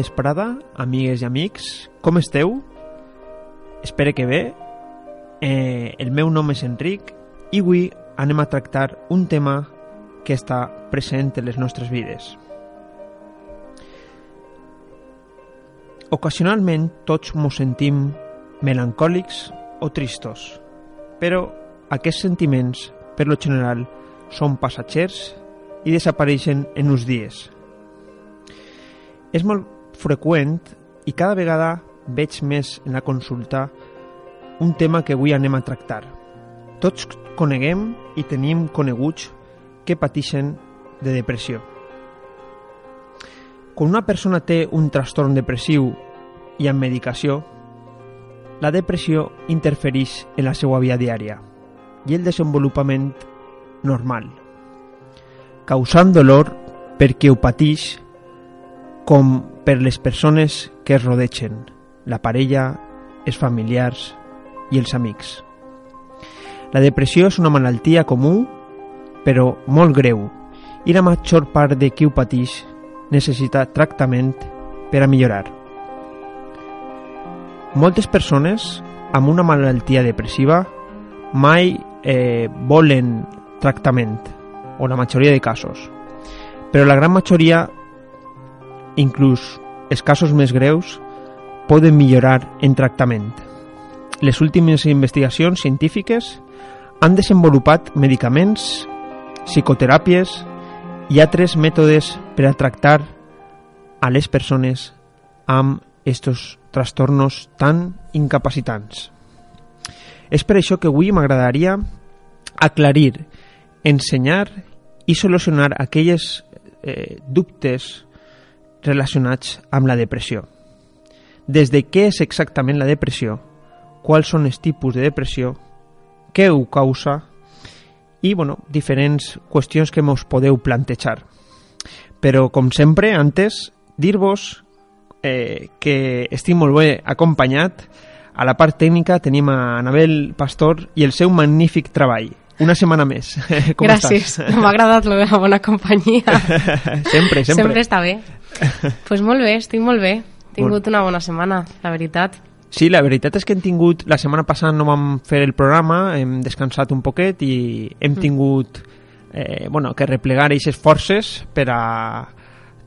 vesprada, amigues i amics. Com esteu? Espero que bé. Eh, el meu nom és Enric i avui anem a tractar un tema que està present en les nostres vides. Ocasionalment tots mos sentim melancòlics o tristos, però aquests sentiments, per lo general, són passatgers i desapareixen en uns dies. És molt freqüent i cada vegada veig més en la consulta un tema que avui anem a tractar. Tots coneguem i tenim coneguts que pateixen de depressió. Quan una persona té un trastorn depressiu i amb medicació, la depressió interfereix en la seva vida diària i el desenvolupament normal, causant dolor per qui ho pateix com per les persones que es rodegen, la parella, els familiars i els amics. La depressió és una malaltia comú, però molt greu, i la major part de qui ho pateix necessita tractament per a millorar. Moltes persones amb una malaltia depressiva mai eh, volen tractament, o la majoria de casos, però la gran majoria, inclús els casos més greus, poden millorar en tractament. Les últimes investigacions científiques han desenvolupat medicaments, psicoteràpies i altres mètodes per a tractar a les persones amb estos trastornos tan incapacitants. És per això que avui m'agradaria aclarir, ensenyar i solucionar aquelles eh, dubtes relacionats amb la depressió. Des de què és exactament la depressió, quals són els tipus de depressió, què ho causa i bueno, diferents qüestions que mos podeu plantejar. Però, com sempre, antes, dir-vos eh, que estic molt bé acompanyat. A la part tècnica tenim a Anabel Pastor i el seu magnífic treball. Una setmana més. Com Gràcies, m'ha agradat la bona companyia. sempre, sempre. Sempre està bé. Pues molt bé, estic molt bé. He tingut una bona setmana, la veritat. Sí, la veritat és que hem tingut... La setmana passada no vam fer el programa, hem descansat un poquet i hem tingut eh, bueno, que replegar aquestes forces per a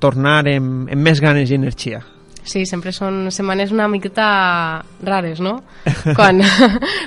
tornar amb, amb més ganes i energia. Sí, sempre són setmanes una miqueta rares, no? Quan,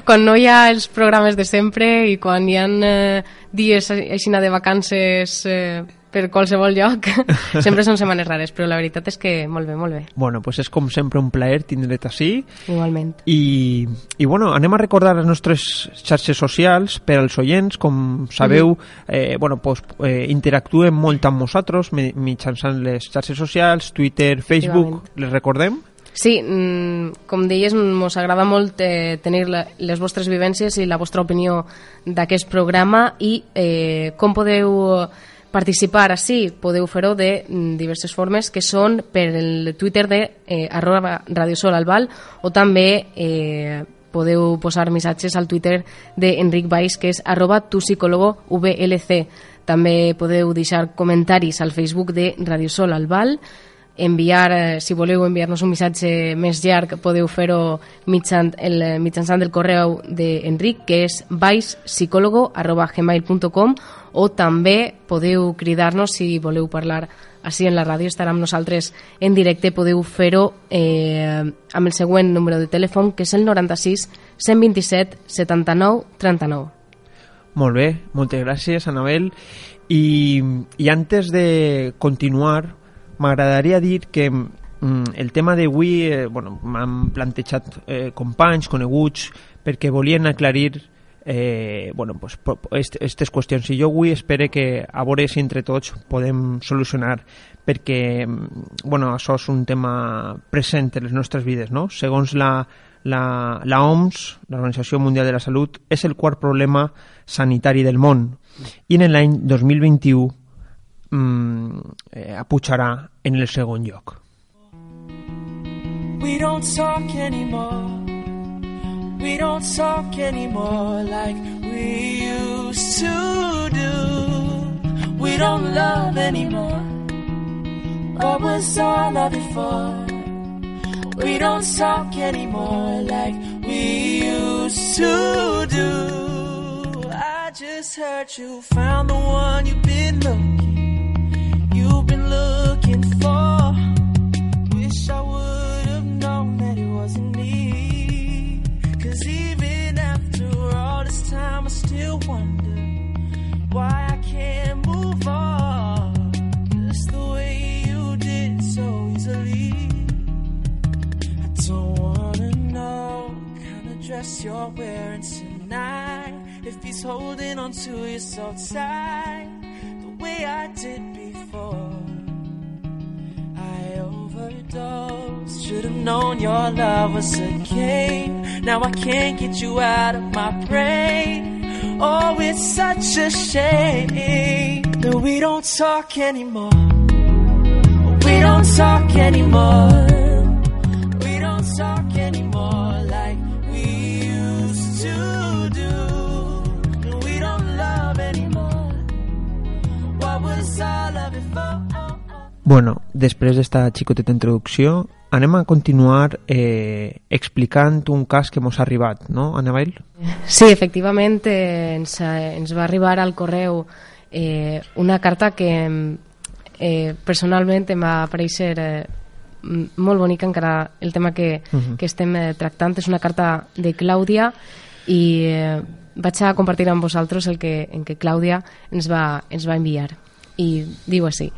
quan no hi ha els programes de sempre i quan hi ha eh, dies així de vacances eh, per qualsevol lloc, sempre són setmanes rares, però la veritat és que molt bé, molt bé. Bueno, pues és com sempre un plaer tindre't així Igualment. i, i bueno, anem a recordar les nostres xarxes socials per als oients, com sabeu eh, bueno, pues, eh, interactuem molt amb nosaltres mi- mitjançant les xarxes socials, Twitter, Facebook, les recordem? Sí, mm, com deies, ens agrada molt eh, tenir la, les vostres vivències i la vostra opinió d'aquest programa i eh, com podeu participar així, podeu fer-ho de mm, diverses formes que són per el Twitter de eh, arroba Radio Sol Albal o també eh, podeu posar missatges al Twitter d'Enric Baix que és arroba tu psicólogo VLC també podeu deixar comentaris al Facebook de Radio Sol Albal enviar, eh, si voleu enviar-nos un missatge més llarg, podeu fer-ho mitjan, el, mitjançant el correu d'Enric, que és baispsicólogo.gmail.com o també podeu cridar-nos si voleu parlar així en la ràdio, estarà amb nosaltres en directe, podeu fer-ho eh, amb el següent número de telèfon, que és el 96 127 79 39. Molt bé, moltes gràcies, Anabel. I, i antes de continuar, m'agradaria dir que mm, el tema d'avui eh, bueno, m'han plantejat eh, companys, coneguts, perquè volien aclarir eh, bueno, pues, aquestes qüestions. I jo avui espero que a veure si entre tots podem solucionar perquè mm, bueno, això és un tema present en les nostres vides. No? Segons la, la, la OMS, l'Organització Mundial de la Salut, és el quart problema sanitari del món i en l'any 2021 mm, eh, en el segon lloc. We don't talk anymore. We don't talk anymore like we used to do. We don't love anymore. What was all it for? We don't talk anymore like we used to do. I just heard you found the one you've been looking, still wonder why I can't move on. Just the way you did so easily. I don't wanna know kind of dress you're wearing tonight. If he's holding on to you so tight, the way I did before. I overdosed. Should've known your love was a game. Now I can't get you out of my brain. Oh, it's such a shame that we don't talk anymore. We don't talk anymore. We don't talk anymore like we used to do. We don't love anymore. What was all of it for? Bueno, després d'esta xicoteta introducció, anem a continuar eh, explicant un cas que mos ha arribat, no, Anabel? Sí, efectivament eh, ens, eh, ens va arribar al correu eh, una carta que eh, personalment em va aparèixer eh, molt bonica encara el tema que, Mhm. que estem eh, tractant és una carta de Clàudia i eh, vaig a compartir amb vosaltres el que, en que Clàudia ens va, ens va enviar y digo así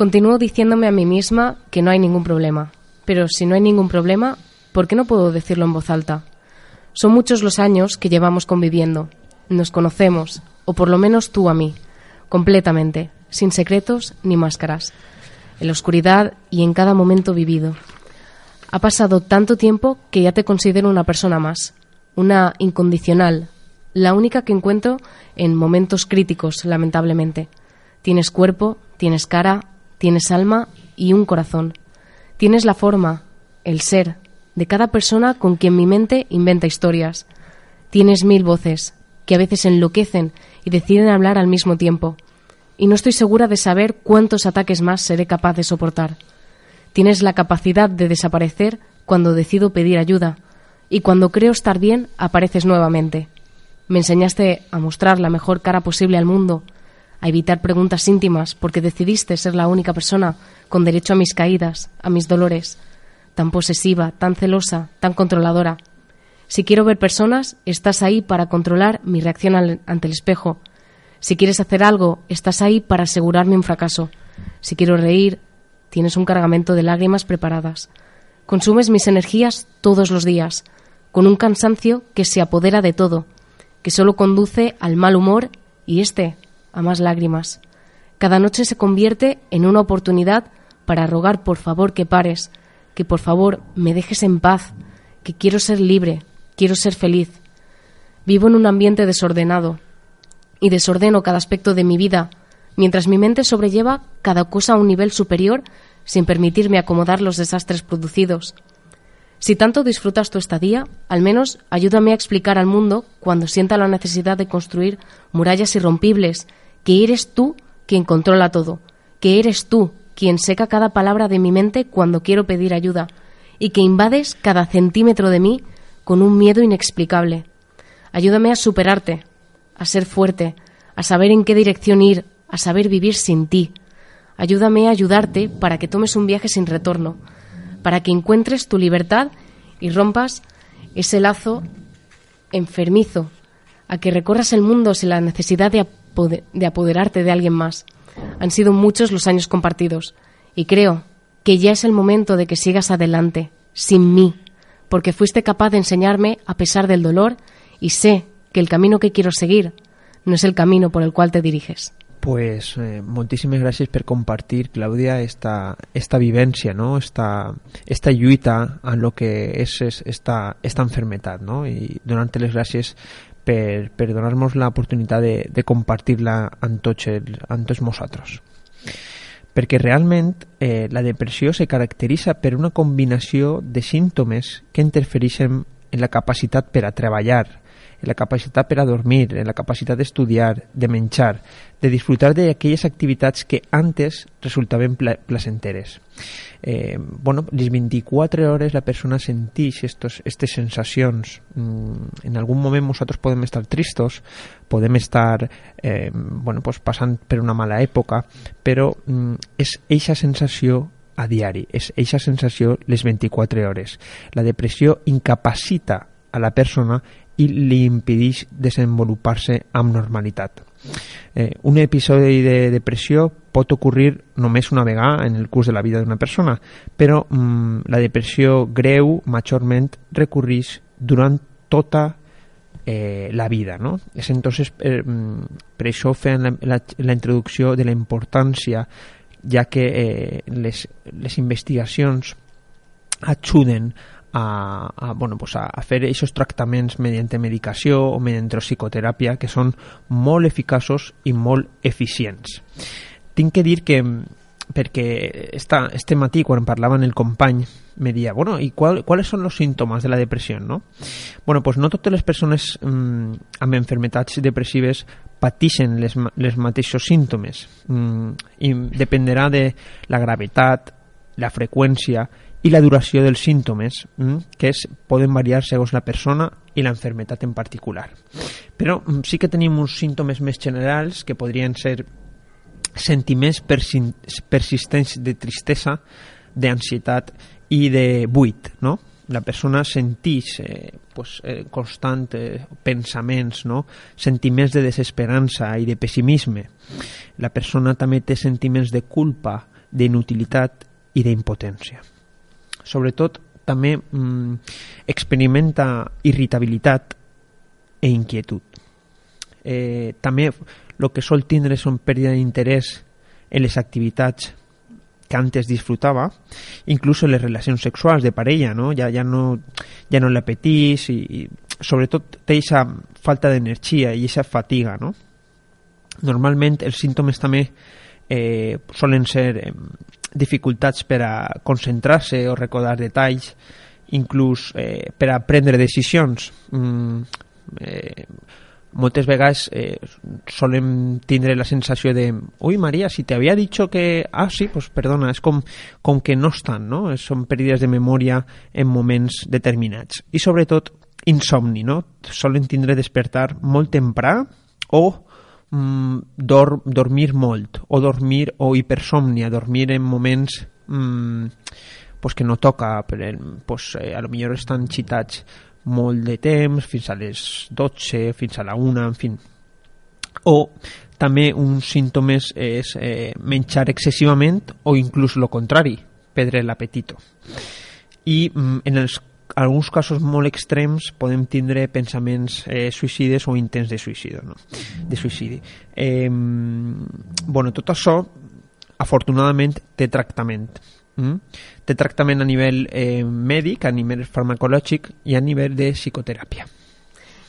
Continúo diciéndome a mí misma que no hay ningún problema. Pero si no hay ningún problema, ¿por qué no puedo decirlo en voz alta? Son muchos los años que llevamos conviviendo. Nos conocemos, o por lo menos tú a mí, completamente, sin secretos ni máscaras, en la oscuridad y en cada momento vivido. Ha pasado tanto tiempo que ya te considero una persona más, una incondicional, la única que encuentro en momentos críticos, lamentablemente. Tienes cuerpo, tienes cara, tienes alma y un corazón. Tienes la forma, el ser, de cada persona con quien mi mente inventa historias. Tienes mil voces, que a veces enloquecen y deciden hablar al mismo tiempo. Y no estoy segura de saber cuántos ataques más seré capaz de soportar. Tienes la capacidad de desaparecer cuando decido pedir ayuda, y cuando creo estar bien, apareces nuevamente. Me enseñaste a mostrar la mejor cara posible al mundo, a evitar preguntas íntimas porque decidiste ser la única persona con derecho a mis caídas, a mis dolores, tan posesiva, tan celosa, tan controladora. Si quiero ver personas, estás ahí para controlar mi reacción ante el espejo. Si quieres hacer algo, estás ahí para asegurarme un fracaso. Si quiero reír, tienes un cargamento de lágrimas preparadas. Consumes mis energías todos los días, con un cansancio que se apodera de todo, que solo conduce al mal humor y este a más lágrimas. Cada noche se convierte en una oportunidad para rogar por favor que pares, que por favor me dejes en paz, que quiero ser libre, quiero ser feliz. Vivo en un ambiente desordenado y desordeno cada aspecto de mi vida, mientras mi mente sobrelleva cada cosa a un nivel superior sin permitirme acomodar los desastres producidos. Si tanto disfrutas tu estadía, al menos ayúdame a explicar al mundo cuando sienta la necesidad de construir murallas irrompibles, que eres tú quien controla todo, que eres tú quien seca cada palabra de mi mente cuando quiero pedir ayuda, y que invades cada centímetro de mí con un miedo inexplicable. Ayúdame a superarte, a ser fuerte, a saber en qué dirección ir, a saber vivir sin ti. Ayúdame a ayudarte para que tomes un viaje sin retorno, para que encuentres tu libertad y rompas ese lazo enfermizo, a que recorras el mundo sin la necesidad de, de apoderarte de alguien más. Han sido muchos los años compartidos y creo que ya es el momento de que sigas adelante, sin mí, porque fuiste capaz de enseñarme a pesar del dolor y sé que el camino que quiero seguir no es el camino por el cual te diriges. Pues eh, moltíssimes gràcies per compartir, Clàudia, esta, esta vivència, no? esta, esta lluita en lo que és, és esta, esta enfermetat, no? i donar-te les gràcies per, per donar-nos l'oportunitat de, de compartir-la amb tots, el, amb tots nosaltres. Perquè realment eh, la depressió se caracteritza per una combinació de símptomes que interfereixen en la capacitat per a treballar, en la capacitat per a dormir, en la capacitat d'estudiar, de menjar, de disfrutar d'aquelles activitats que antes resultaven pla placenteres. Eh, bueno, les 24 hores la persona sentix aquestes sensacions. Mm, en algun moment nosaltres podem estar tristos, podem estar eh, bueno, pues passant per una mala època, però mm, és eixa sensació a diari, és eixa sensació les 24 hores. La depressió incapacita a la persona i li impedeix desenvolupar-se amb normalitat. Eh, un episodi de depressió pot ocorrir només una vegada en el curs de la vida d'una persona, però mm, la depressió greu majorment recorreix durant tota eh, la vida. ¿no? És entonces, eh, mm, per això feien la, la, la introducció de la importància ja que eh, les, les investigacions ajuden a, a, bueno, pues a, a fer aquests tractaments mediante medicació o mediante psicoteràpia que són molt eficaços i molt eficients. Tinc que dir que perquè esta, este matí quan parlava amb el company me dia, bueno, ¿y cuál, cuáles son los síntomas de la depresión? ¿no? Bueno, pues no totes les persones mm, amb enfermetats depressives pateixen les, les mateixos símptomes mm, i dependrà de la gravetat, la freqüència i la duració dels símptomes, mm, que es, poden variar segons la persona i la enfermetat en particular. Però mm, sí que tenim uns símptomes més generals que podrien ser sentiments persistents de tristesa, d'ansietat i de buit, no? La persona sentix eh, pues, eh, constant eh, pensaments, no? sentiments de desesperança i de pessimisme. La persona també té sentiments de culpa, d'inutilitat i d'impotència sobretot també mm, experimenta irritabilitat e inquietud. Eh, també el que sol tindre són pèrdua d'interès en les activitats que antes disfrutava, inclús en les relacions sexuals de parella, no? Ja, ja no, ja no l'apetís i, i sobretot té aquesta falta d'energia i aquesta fatiga, no? Normalment els símptomes també eh, solen ser eh, dificultats per a concentrar-se o recordar detalls, inclús eh, per a prendre decisions. Mm, eh, moltes vegades eh, solen tindre la sensació de ui Maria, si te havia dit que... Ah, sí, pues perdona, és com, com que no estan, no? Són pèrdides de memòria en moments determinats. I sobretot insomni, no? Solen tindre despertar molt temprà o mm, dor, dormir molt o dormir o hipersomnia, dormir en moments mm, pues que no toca, però, pues, eh, a lo millor estan xitats molt de temps, fins a les 12, fins a la 1, en fi. O també uns símptomes és eh, menjar excessivament o inclús el contrari, perdre l'apetito. I mm, en els alguns casos molt extrems podem tindre pensaments eh, suïcides o intents de suïcidi. No? De suïcidi. Eh, bueno, tot això, afortunadament, té tractament. Mm? Té tractament a nivell eh, mèdic, a nivell farmacològic i a nivell de psicoteràpia.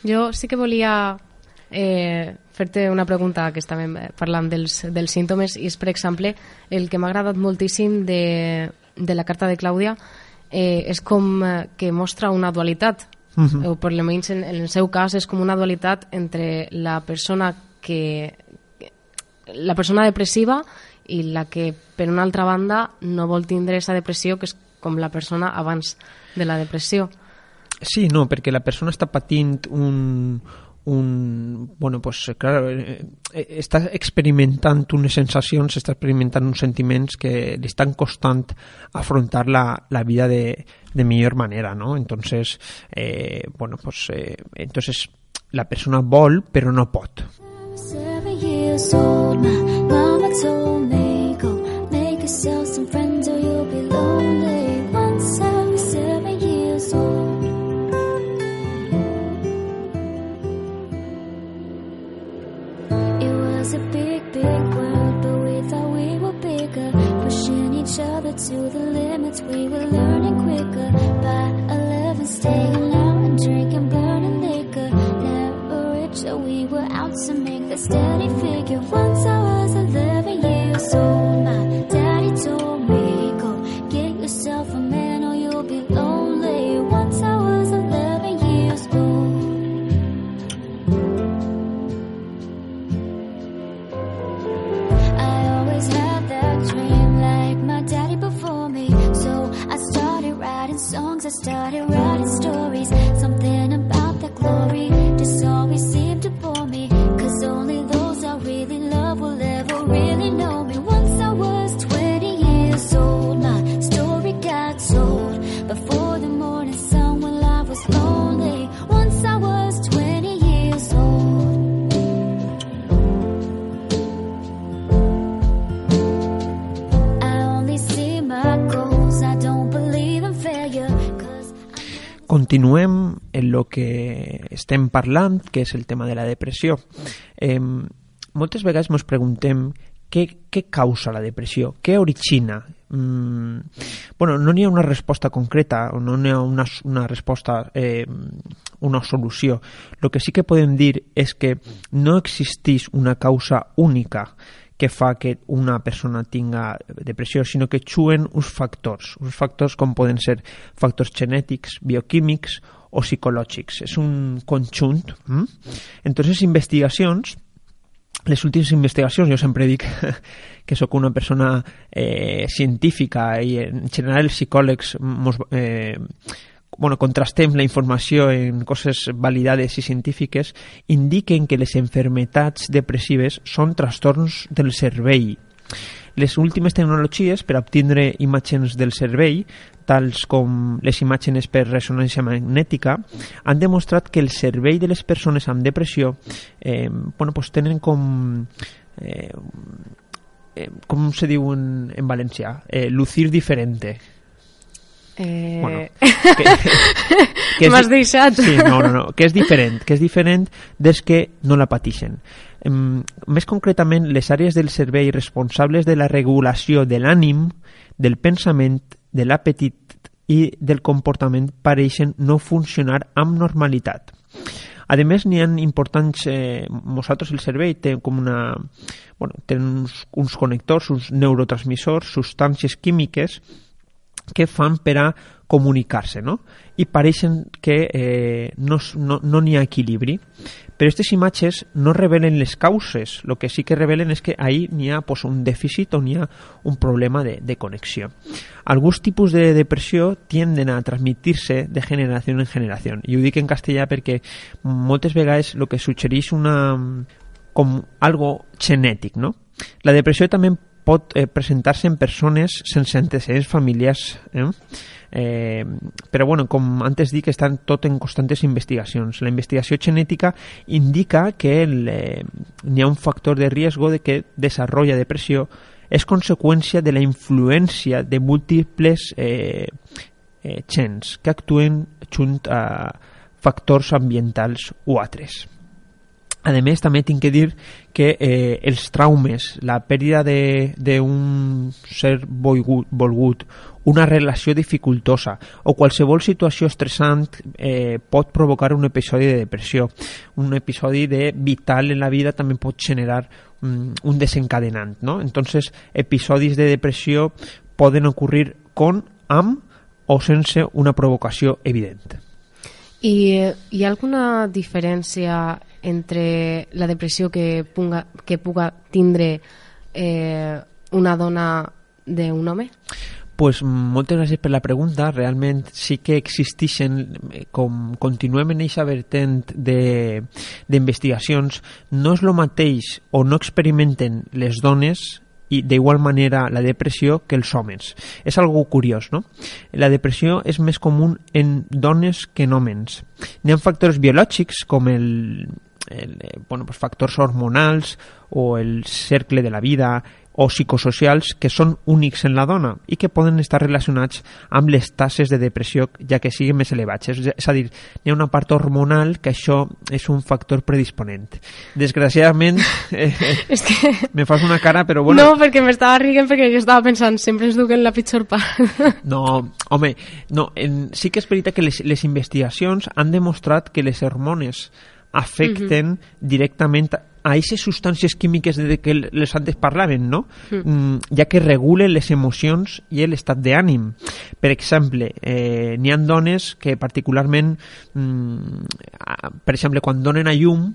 Jo sí que volia eh, fer-te una pregunta que estàvem parlant dels, dels símptomes i és, per exemple, el que m'ha agradat moltíssim de, de la carta de Clàudia eh, és com eh, que mostra una dualitat, uh -huh. o per almenys en, en el seu cas és com una dualitat entre la persona que la persona depressiva i la que, per una altra banda, no vol tindre aquesta depressió, que és com la persona abans de la depressió. Sí, no, perquè la persona està patint un, un bueno, pues claro, eh, eh, està experimentant unes sensacions, està experimentant uns sentiments que li estan costant afrontar la, la vida de, de millor manera, ¿no? Entonces, eh, bueno, pues eh, entonces la persona vol però no pot. Seven years old, my mama told me, go make yourself some friends was a big, big world, but we thought we were bigger. Pushing each other to the limits, we were learning quicker. By 11, staying out and drinking, burning liquor. Never rich, so we were out to make a steady figure. Parlant, que és el tema de la depressió. Eh, moltes vegades ens preguntem què, què causa la depressió? Què origina? Mm, bueno, no n'hi ha una resposta concreta, o no n'hi ha una, una resposta, eh, una solució. El que sí que podem dir és que no existeix una causa única que fa que una persona tinga depressió, sinó que juguen uns factors, uns factors com poden ser factors genètics, bioquímics o psicològics. És un conjunt. Mm? Entonces, investigacions les últimes investigacions, jo sempre dic que sóc una persona eh, científica i en general els psicòlegs mos, eh, bueno, contrastem la informació en coses validades i científiques, indiquen que les enfermetats depressives són trastorns del cervell. Les últimes tecnologies per obtindre imatges del cervell, tals com les imatges per ressonància magnètica, han demostrat que el cervell de les persones amb depressió eh, bueno, pues tenen com... Eh, eh, com se diu en, en valencià? Eh, lucir diferente Eh... Bueno, que, que M'has deixat. Sí, no, no, no, que és diferent, que és diferent des que no la patixen. Més concretament, les àrees del cervell responsables de la regulació de l'ànim, del pensament, de l'apetit i del comportament pareixen no funcionar amb normalitat. A més, n'hi ha importants... Eh, nosaltres, el cervell, té com una... Bueno, té uns, uns connectors, uns neurotransmissors, substàncies químiques que fan per a comunicar-se, no? I pareixen que eh, no no no n'hi ha equilibri. Però no revelen les causes, el que sí que revelen és que ahí n'hi ha pues, un dèficit o n'hi ha un problema de, de connexió. Alguns tipus de depressió tienden a transmitir-se de generació en generació. I ho dic en castellà perquè moltes vegades el que suggereix una, algo genètic, no? La depressió també pot eh, presentar-se en persones sense antecedents familiars, eh? Eh, però bueno, com antes dic, estan tot en constantes investigacions. La investigació genètica indica que eh, n'hi ha un factor de riesgo de que desarrolla depressió és conseqüència de la influència de múltiples eh, eh, gens que actuen junt a factors ambientals o altres. A més, també tinc que dir que eh, els traumes, la pèrdua d'un ser volgut, volgut, una relació dificultosa o qualsevol situació estressant eh, pot provocar un episodi de depressió. Un episodi de vital en la vida també pot generar mm, un desencadenant. ¿no? Entonces, episodis de depressió poden ocurrir con, amb o sense una provocació evident. I hi ha alguna diferència entre la depressió que puga, que puga tindre eh, una dona d'un home? Pues moltes gràcies per la pregunta. Realment sí que existeixen, com continuem en eixa vertent d'investigacions, no és el mateix o no experimenten les dones i d'igual manera la depressió que els homes. És algo curiós, no? La depressió és més comú en dones que en homes. N'hi ha factors biològics com el, el, eh, bueno, pues factors hormonals o el cercle de la vida o psicosocials que són únics en la dona i que poden estar relacionats amb les tasses de depressió ja que siguin més elevats. És, a dir, hi ha una part hormonal que això és un factor predisponent. Desgraciadament, eh, És que... me fas una cara, però bueno... No, perquè m'estava rient perquè jo estava pensant sempre ens duquen la pitjor part. No, home, no, en, sí que és veritat que les, les investigacions han demostrat que les hormones afecten directament a aquestes substàncies químiques de que les antes parlaven, no? Mm, ja que regulen les emocions i l'estat d'ànim. Per exemple, eh, n'hi ha dones que particularment, mm, per exemple, quan donen a llum,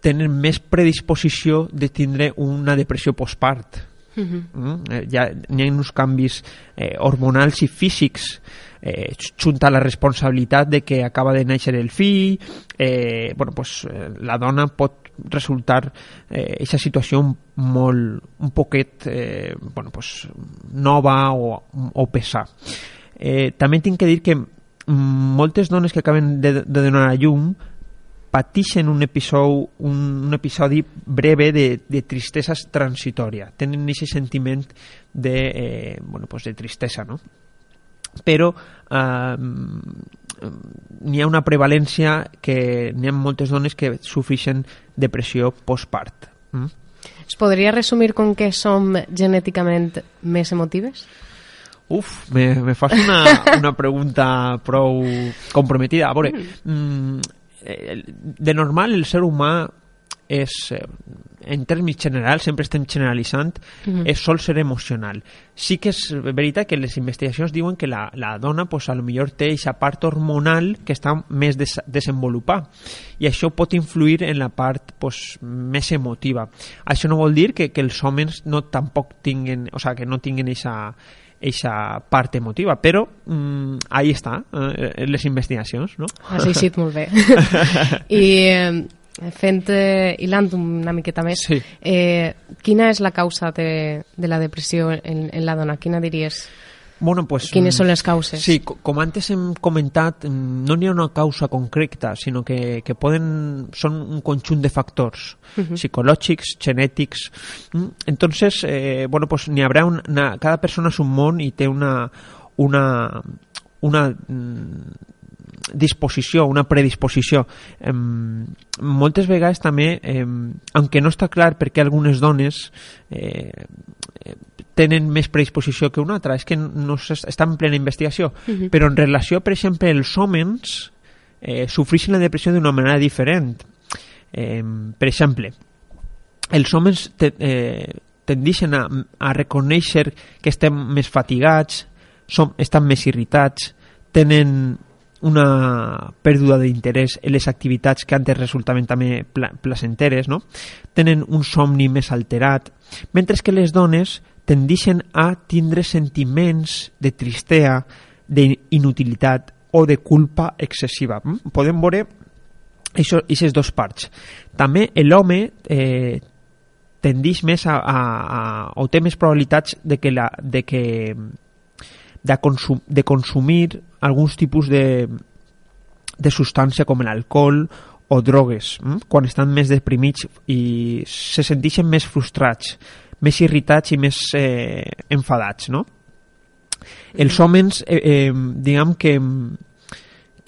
tenen més predisposició de tindre una depressió postpart. Mm? Eh, ja n'hi ha uns canvis eh, hormonals i físics. Eh, junt a la responsabilitat de que acaba de néixer el fill. Eh, bueno, pues, eh, la dona pot resultar eh, situació molt, un poquet eh, bueno, pues, nova o, o pesar. Eh, també tinc que dir que moltes dones que acaben de, de donar a llum patixen un episodi, un, un episodi breve de, de tristesa transitòria. Tenen aquest sentiment de, eh, bueno, pues de tristesa, no? però eh, n'hi ha una prevalència que n'hi ha moltes dones que sofreixen depressió postpart. Mm? Es podria resumir com que som genèticament més emotives? Uf, me, me fas una, una pregunta prou comprometida. A veure, mm, eh, de normal el ser humà és, eh, en termes generals, sempre estem generalitzant, Mhm. és sol ser emocional. Sí que és veritat que les investigacions diuen que la, la dona pues, a lo millor té aquesta part hormonal que està més des, desenvolupada i això pot influir en la part pues, més emotiva. Això no vol dir que, que els homes no tampoc tinguen, o sea, que no tinguen aquesta eixa part emotiva, però mm, ahí està, eh, les investigacions, no? Has eixit molt bé. I eh, fent, eh, hilant una miqueta més, Sí. eh, quina és la causa de, de la depressió en, en la dona? Quina diries? Bueno, pues, Quines mm, són les causes? Sí, co- com antes hem comentat, mm, no n'hi ha una causa concreta, sinó que, que poden, són un conjunt de factors psicològics, genètics. Mm, Entonces, eh, bueno, pues n'hi haurà una, cada persona és un món i té una, una, una disposició, una predisposició. Em, moltes vegades també, em, aunque no està clar per què algunes dones eh, eh, tenen més predisposició que una altra, és que no està en plena investigació, però en relació, per exemple, els homes eh, sofreixen la depressió d'una manera diferent. Eh, per exemple, els homes te, eh, tendeixen a, a reconèixer que estem més fatigats, som, estan més irritats, tenen una pèrdua d'interès en les activitats que antes resultaven també pla placenteres, no? tenen un somni més alterat, mentre que les dones tendeixen a tindre sentiments de tristea, d'inutilitat o de culpa excessiva. Mm? Podem veure aquestes dos parts. També l'home eh, tendeix més a, a, a, o té més probabilitats de que, la, de, que de, consum, de consumir alguns tipus de, de substància com l'alcohol o drogues, mm? quan estan més deprimits i se senteixen més frustrats, més irritats i més eh, enfadats, no? Els homes, eh, eh, diguem que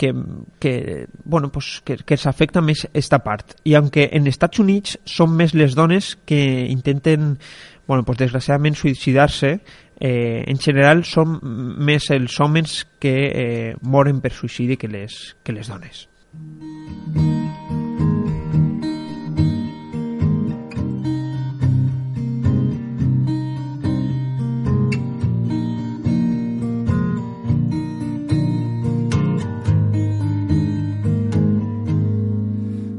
que, que, bueno, pues que, que s'afecta més esta part. I aunque en Estats Units són més les dones que intenten, bueno, pues desgraciadament suïcidar-se, eh, en general són més els homes que eh, moren per suïcidi que les, que les dones.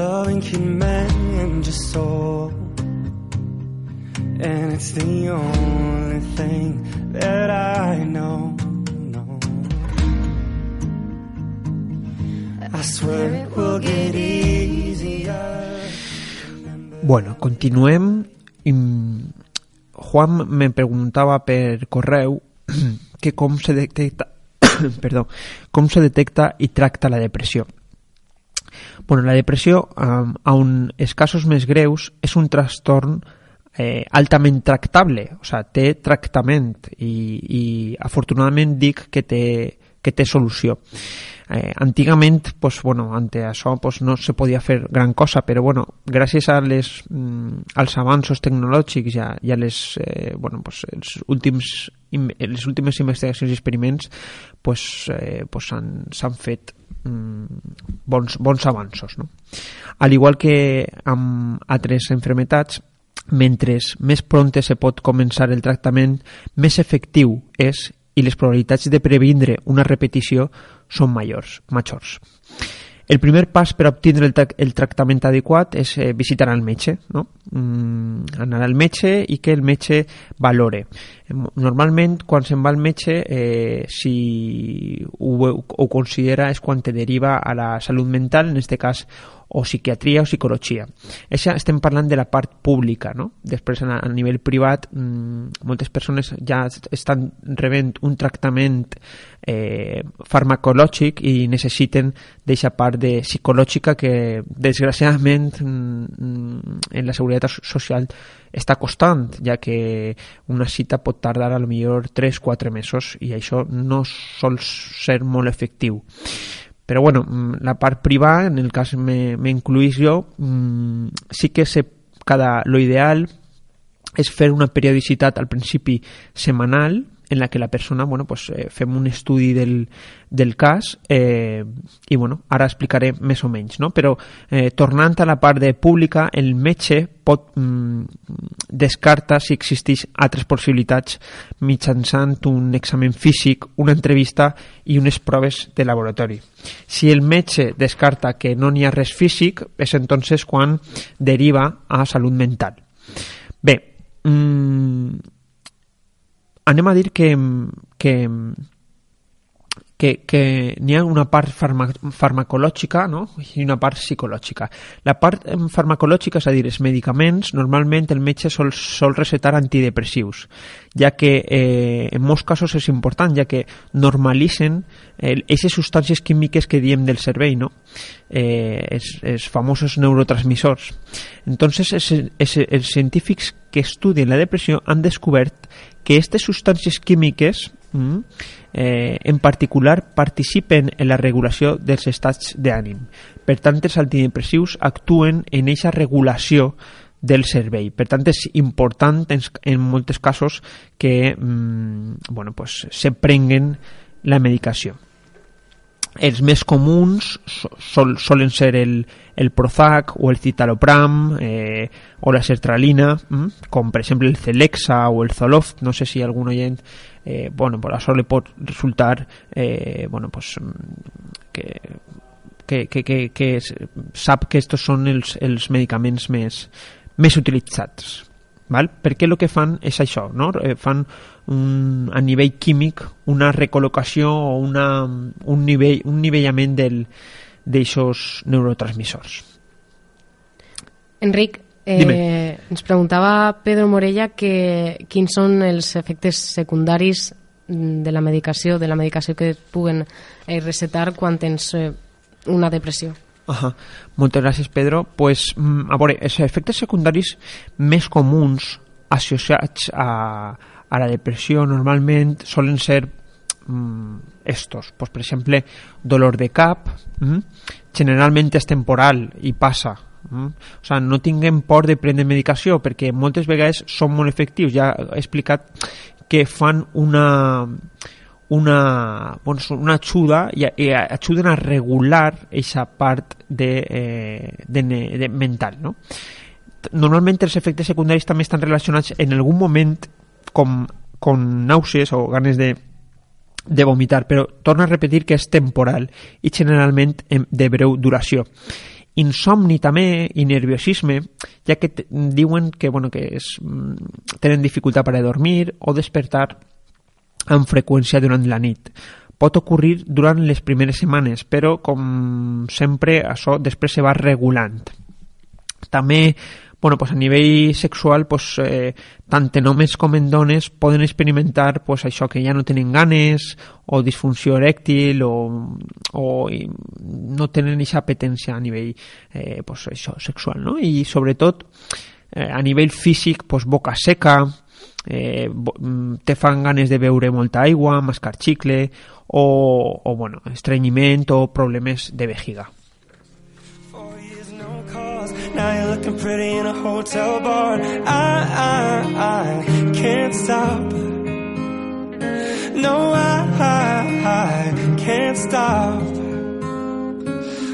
loving soul. And it's the only thing that I know. I swear get. Bueno, continuem. Juan me preguntava per correu que com se detecta perdó, com se detecta i tracta la depressió. Bueno, la depressió, um, a un els casos més greus, és un trastorn eh, altament tractable, o sea, té tractament i, i afortunadament dic que té, que té solució. Eh, antigament, pues, bueno, ante això pues, no se podia fer gran cosa, però bueno, gràcies a les, mm, als avanços tecnològics i a, i a les, eh, bueno, pues, els últims, les últimes investigacions i experiments pues, eh, pues s'han fet mm, bons, bons avanços. No? Al igual que amb altres enfermetats, mentre més pronte se pot començar el tractament, més efectiu és i les probabilitats de previndre una repetició són majors. majors. El primer pas per obtindre el, tra el tractament adequat és eh, visitar el metge, no? mm, anar al metge i que el metge valore. Normalment, quan se'n va al metge, eh, si ho, ho considera és quan te deriva a la salut mental, en aquest cas o psiquiatria o psicologia. Això estem parlant de la part pública, no? Després, a, a nivell privat, mmm, moltes persones ja estan rebent un tractament eh, farmacològic i necessiten d'aquesta part de psicològica que, desgraciadament, mm, en la seguretat social està costant, ja que una cita pot tardar a lo millor 3-4 mesos i això no sol ser molt efectiu. Però bueno, mm, la part privada, en el cas me, me mmm, sí que se, cada, lo ideal és fer una periodicitat al principi setmanal, en la que la persona, bueno, pues, eh, fem un estudi del, del cas eh, i bueno, ara explicaré més o menys, no? però eh, tornant a la part de pública, el metge pot mm, descarta si existeix altres possibilitats mitjançant un examen físic, una entrevista i unes proves de laboratori. Si el metge descarta que no n'hi ha res físic, és entonces quan deriva a salut mental. Bé, mmm, anem a dir que, que, que, que n'hi ha una part farma, farmacològica no? i una part psicològica. La part farmacològica, és a dir, els medicaments, normalment el metge sol, sol recetar antidepressius, ja que eh, en molts casos és important, ja que normalitzen aquestes eh, substàncies químiques que diem del cervell, no? eh, els, els famosos neurotransmissors. Entonces, es, es, els científics que estudien la depressió han descobert que aquestes substàncies químiques mm, eh, en particular participen en la regulació dels estats d'ànim. Per tant, els antidepressius actuen en aquesta regulació del cervell. Per tant, és important en, en molts casos que mm, bueno, pues, se prenguen la medicació. Els més comuns sol, solen ser el, el Prozac o el citalopram eh, o la sertralina, mm? com per exemple el Celexa o el Zoloft, no sé si algun oient eh, bueno, per això li pot resultar eh, bueno, pues, que, que, que, que, que sap que estos són els, els medicaments més, més utilitzats. Val? Perquè el que fan és això, no? Eh, fan un, a nivell químic una recol·locació o una, un, nivell, un nivellament d'aixòs neurotransmissors. Enric, eh, ens preguntava Pedro Morella que, quins són els efectes secundaris de la medicació, de la medicació que et puguen eh, recetar quan tens eh, una depressió. Ajá. Moltes gràcies, Pedro. Pues, mm, a veure, els efectes secundaris més comuns associats a, a la depressió normalment solen ser mm, estos. Pues, per exemple, dolor de cap, mm, generalment és temporal i passa. Mm? O sigui, no tinguem por de prendre medicació perquè moltes vegades són molt efectius. Ja he explicat que fan una una, bueno, una ajuda i, i ajuden a regular aquesta part de, eh, de, de mental, no? Normalment els efectes secundaris també estan relacionats en algun moment com, com nàusees o ganes de, de vomitar, però torna a repetir que és temporal i generalment de breu duració. Insomni també i nerviosisme, ja que diuen que, bueno, que és, mm, tenen dificultat per a dormir o despertar amb freqüència durant la nit. Pot ocorrir durant les primeres setmanes, però, com sempre, això després se va regulant. També bueno, pues a nivell sexual, pues, eh, tant en homes com en dones experimentar pues, això que ja no tenen ganes o disfunció erèctil o, o no tenen aquesta apetència a nivell eh, pues, això, sexual. No? I sobretot eh, a nivell físic pues, boca seca, eh, mm, te fan ganes de beure molta aigua, mascar xicle o, o bueno, estrenyiment o problemes de vejiga. Now you're looking pretty in a hotel bar. I, I, I can't stop. No, I, I, I can't stop.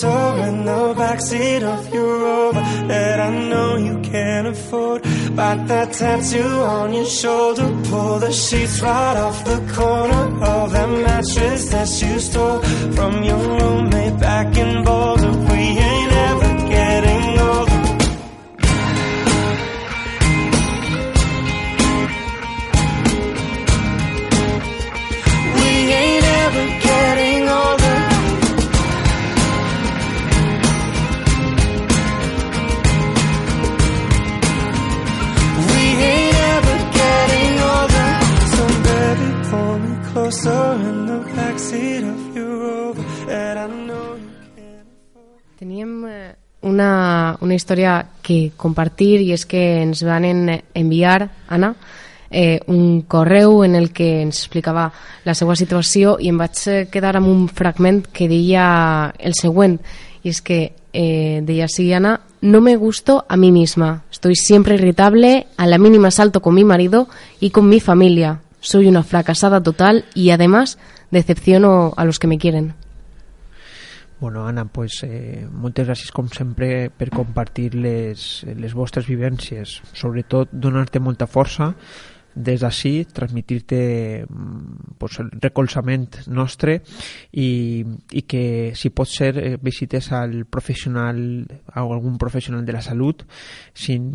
Closer in the backseat of your Rover that I know you can't afford. Bite that tattoo on your shoulder, pull the sheets right off the corner of that mattress that you stole from your roommate back in Boulder. We ain't una, una història que compartir i és que ens van en, enviar, Anna, eh, un correu en el que ens explicava la seva situació i em vaig eh, quedar amb un fragment que deia el següent y es que eh, de Ana, no me gusto a mí misma. Estoy siempre irritable, a la mínima salto con mi marido y con mi familia. Soy una fracasada total y además decepciono a los que me quieren. Bueno, Anna, pues, eh, moltes gràcies com sempre per compartir les, les vostres vivències. Sobretot donar-te molta força des d'ací, transmitir-te mm, pues, el recolzament nostre i, i que si pot ser eh, visites al professional a algun professional de la salut sin,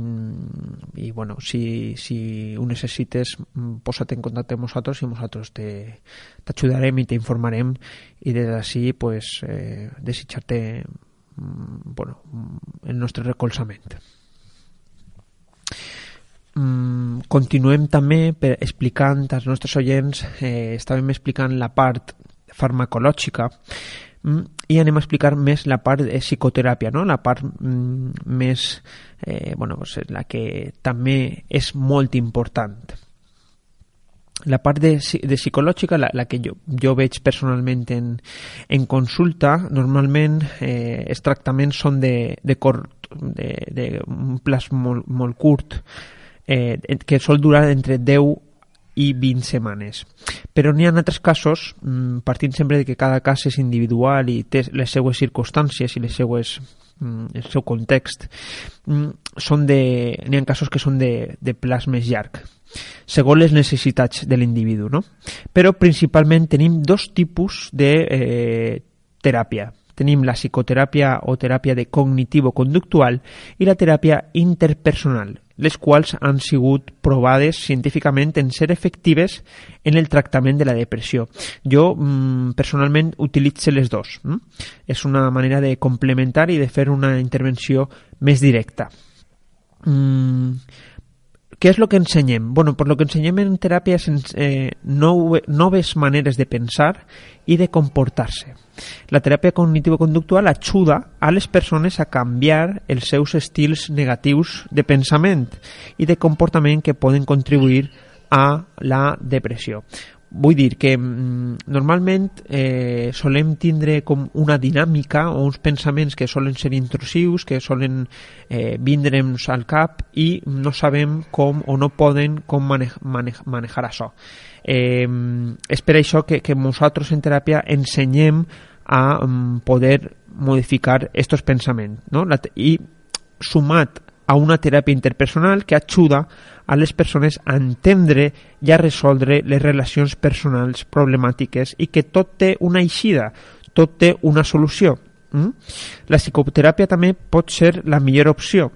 i bueno, si, si ho necessites mm, posa't en contacte amb nosaltres i nosaltres t'ajudarem i t'informarem i des d'ací pues, eh, desitjar-te mm, bueno, el nostre recolzament. Mm, continuem també per explicant als nostres oients, eh, estàvem explicant la part farmacològica mm, i anem a explicar més la part de psicoteràpia, no? la part mm, més, eh, bueno, pues, la que també és molt important. La part de, de psicològica, la, la que jo, jo veig personalment en, en consulta, normalment eh, els tractaments són de, de, cort, de, de un plaç molt, molt curt, eh, que sol durar entre 10 i 20 setmanes. Però n'hi ha altres casos, mm, partint sempre de que cada cas és individual i té les seues circumstàncies i les seues, mm, el seu context, mm, són de, n'hi ha casos que són de, de plaç més llarg segons les necessitats de l'individu. No? Però principalment tenim dos tipus de eh, teràpia. Tenim la psicoteràpia o teràpia de cognitivo-conductual i la teràpia interpersonal, les quals han sigut provades científicament en ser efectives en el tractament de la depressió. Jo, mm, personalment, utilitzo les dos. Mm? És una manera de complementar i de fer una intervenció més directa. Mm, què és el que ensenyem? Bueno, pues lo que ensenyem en teràpia és eh, nou, noves maneres de pensar i de comportar-se. La teràpia cognitivo-conductual ajuda a les persones a canviar els seus estils negatius de pensament i de comportament que poden contribuir a la depressió vull dir que mm, normalment eh, solem tindre com una dinàmica o uns pensaments que solen ser intrusius, que solen eh, vindre'ns al cap i no sabem com o no poden com mane mane manejar això. Eh, és per això que, que nosaltres en teràpia ensenyem a um, poder modificar estos pensaments no? La i sumat a una teràpia interpersonal que ajuda les persones a entendre i a resoldre les relacions personals problemàtiques i que tot té una eixida, tot té una solució. Mm? La psicoteràpia també pot ser la millor opció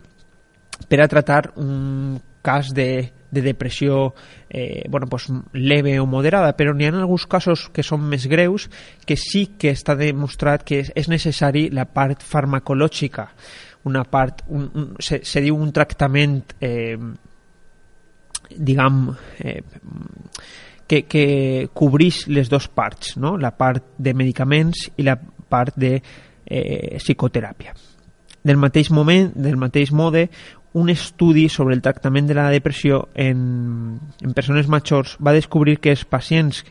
per a tratar un cas de, de depressió eh, bueno, pues, leve o moderada, però n'hi ha alguns casos que són més greus que sí que està demostrat que és, és necessari la part farmacològica, una part, un, un, se, se diu un tractament eh, diguem, eh, que, que cobrís les dues parts, no? la part de medicaments i la part de eh, psicoteràpia. Del mateix moment, del mateix mode, un estudi sobre el tractament de la depressió en, en persones majors va descobrir que els pacients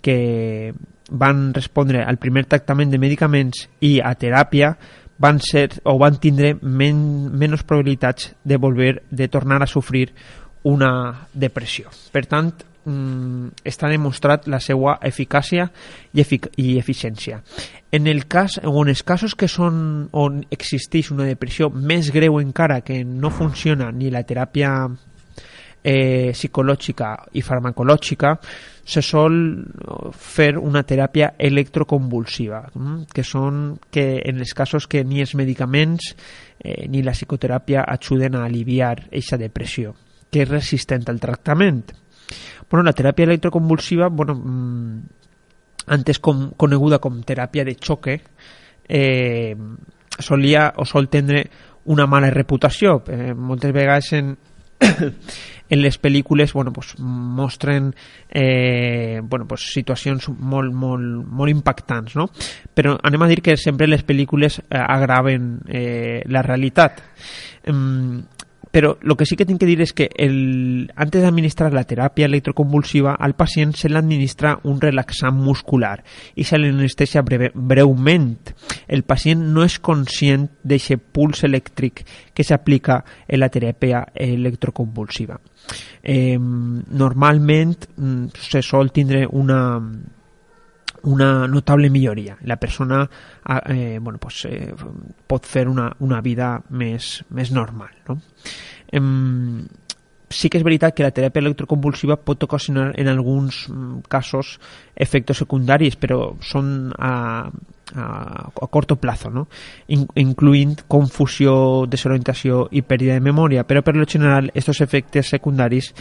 que van respondre al primer tractament de medicaments i a teràpia van ser o van tindre men, menys probabilitats de volver de tornar a sofrir una depressió. Per tant, mm, està demostrat la seva eficàcia i, efic i eficiència. En el cas, en els casos que són on existeix una depressió més greu encara que no funciona ni la teràpia eh, psicològica i farmacològica, se sol fer una teràpia electroconvulsiva, mm, que són que en els casos que ni els medicaments eh, ni la psicoteràpia ajuden a aliviar aquesta depressió que és resistent al tractament. Bueno, la teràpia electroconvulsiva, bueno, mmm, antes com, coneguda com teràpia de xoque, eh, solia o sol tindre una mala reputació. Eh, moltes vegades en, en les pel·lícules bueno, pues, mostren eh, bueno, pues, situacions molt, molt, molt impactants, no? però anem a dir que sempre les pel·lícules eh, agraven eh, la realitat. Eh, però el que sí que tinc que dir és que el, antes d'administrar la teràpia electroconvulsiva al pacient se l'administra un relaxant muscular i se l'anestesia breve, breument. El pacient no és conscient d'aquest puls elèctric que s'aplica en la teràpia electroconvulsiva. Eh, normalment mm, se sol tindre una una notable milloria. La persona eh, bueno, pues, eh, pot fer una, una vida més, més normal. No? Eh, sí que és veritat que la teràpia electroconvulsiva pot ocasionar en alguns mm, casos efectes secundaris, però són a, a, a corto plazo, no? In, incluint confusió, desorientació i pèrdua de memòria, però per lo general aquests efectes secundaris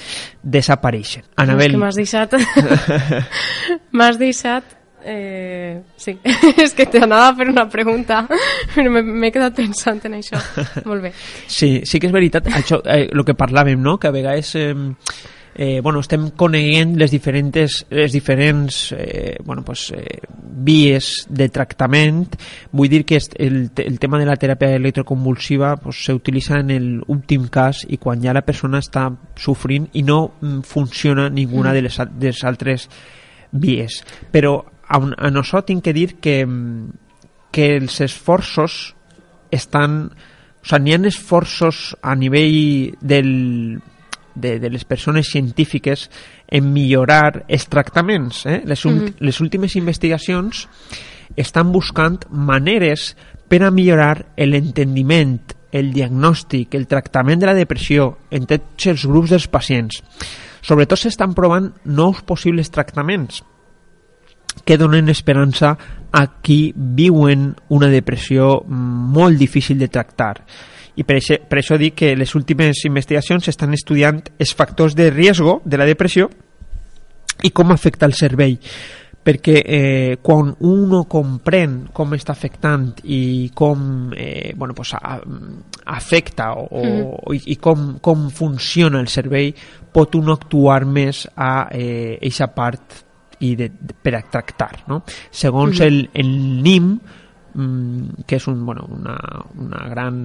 desapareixen. Anabel... És que m'has deixat... m'has deixat Eh, sí, és que t'anava a fer una pregunta, però m'he quedat pensant en això. Molt bé. Sí, sí que és veritat, això, eh, el que parlàvem, no? que a vegades eh, eh, bueno, estem coneguent les diferents, les diferents eh, bueno, pues, eh, vies de tractament. Vull dir que el, el tema de la teràpia electroconvulsiva pues, s'utilitza en l'últim cas i quan ja la persona està sofrint i no mm, funciona ninguna mm. de les, de les altres vies. Però en això tinc que dir que, que els esforços estan... O sigui, n'hi ha esforços a nivell del, de, de les persones científiques en millorar els tractaments. Eh? Les, mm -hmm. les últimes investigacions estan buscant maneres per a millorar l'entendiment, el diagnòstic, el tractament de la depressió en tots els grups dels pacients. Sobretot s'estan provant nous possibles tractaments que donen esperança a qui viuen una depressió molt difícil de tractar. I per això, per això dic que les últimes investigacions estan estudiant els factors de riesgo de la depressió i com afecta el cervell perquè eh, quan uno comprèn com està afectant i com eh, bueno, pues, a, afecta o, o, i, i com, com funciona el cervell pot un actuar més a eh, eixa part i de, de, per a tractar no? segons el, el NIM mm, que és un, bueno, una, una gran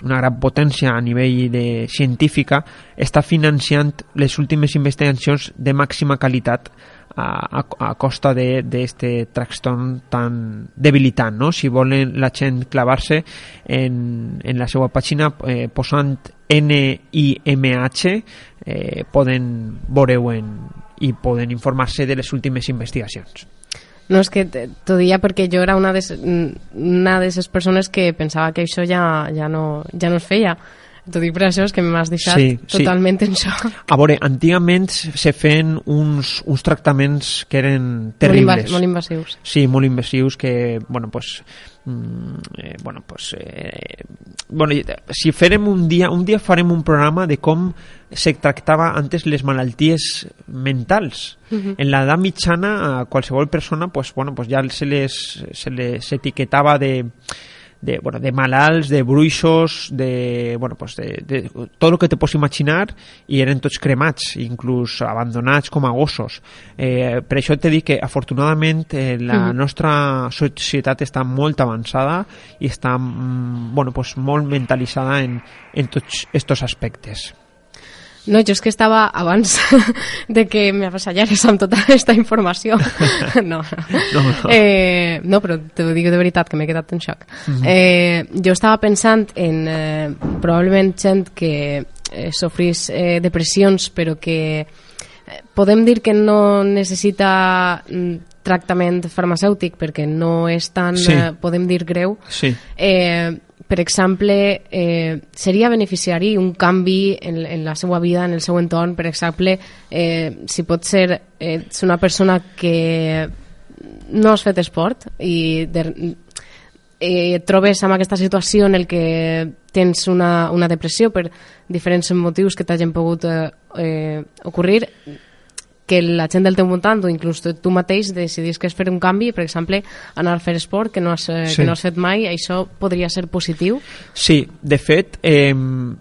una gran potència a nivell de científica està financiant les últimes investigacions de màxima qualitat a, a, a costa d'aquest trastorn tan debilitant. No? Si volen la gent clavar-se en, en la seva pàgina eh, posant NIMH eh, poden veure-ho en, i poden informar-se de les últimes investigacions. No, és que t'ho dia perquè jo era una de una de les persones que pensava que això ja, ja, no, ja no es feia. T'ho dic per això, és que m'has deixat Sí, sí. totalment en xoc. A veure, antigament se feien uns, uns tractaments que eren Molt, terribles. inva molt invasius. Sí, molt invasius que, bueno, pues, mm, eh, bueno, pues, eh, bueno, si farem un dia, un dia farem un programa de com se tractava antes les malalties mentals. En l'edat mitjana, a qualsevol persona, pues, bueno, pues ja se les, se les etiquetava de, de, bueno, de malalts, de bruixos, de, bueno, pues de, de tot el que te pots imaginar i eren tots cremats, inclús abandonats com a gossos. Eh, per això te dic que afortunadament eh, la nostra societat està molt avançada i està mm, bueno, pues molt mentalitzada en, en tots aquests aspectes. No, jo és que estava abans de que m'avassallares amb tota aquesta informació. No, no. No, no. Eh, no però t'ho dic de veritat, que m'he quedat en xoc. eh, jo estava pensant en eh, probablement gent que eh, sofrís eh, depressions, però que eh, podem dir que no necessita mm, tractament farmacèutic perquè no és tan, Sí. eh, podem dir, greu. Sí. Eh, per exemple, eh, seria beneficiari un canvi en, en la seva vida, en el seu entorn, per exemple, eh, si pot ser eh, ets una persona que no has fet esport i de, eh, et trobes amb aquesta situació en el que tens una, una depressió per diferents motius que t'hagin pogut eh, eh, ocorrir que la gent del teu voltant o inclús tu, tu mateix decidis que és fer un canvi, per exemple, anar a fer esport que no has, eh, Sí. que no has fet mai, això podria ser positiu. Sí, de fet, eh,